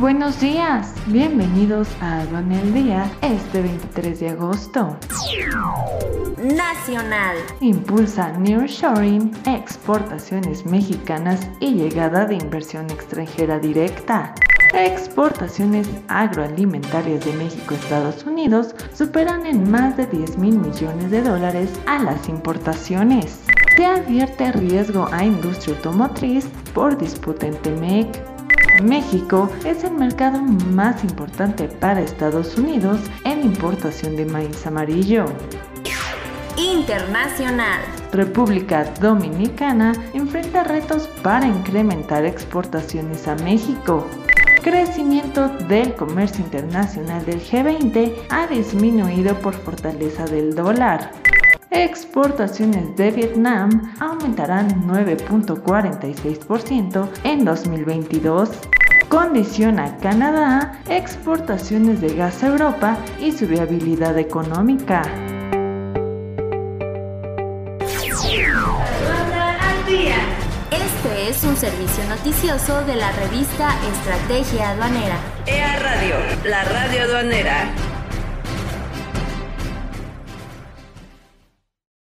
Buenos días, bienvenidos a Aduanel Día este 23 de agosto. Nacional. Impulsa nearshoring, exportaciones mexicanas y llegada de inversión extranjera directa. Exportaciones agroalimentarias de México a Estados Unidos superan en más de 10 mil millones de dólares a las importaciones. Se advierte riesgo a industria automotriz por disputa en Temec. México es el mercado más importante para Estados Unidos en importación de maíz amarillo. Internacional. República Dominicana enfrenta retos para incrementar exportaciones a México. Crecimiento del comercio internacional del G20 ha disminuido por fortaleza del dólar. Exportaciones de Vietnam aumentarán 9.46% en 2022 condiciona Canadá exportaciones de gas a Europa y su viabilidad económica. Este es un servicio noticioso de la revista Estrategia Aduanera. EA Radio, la radio aduanera.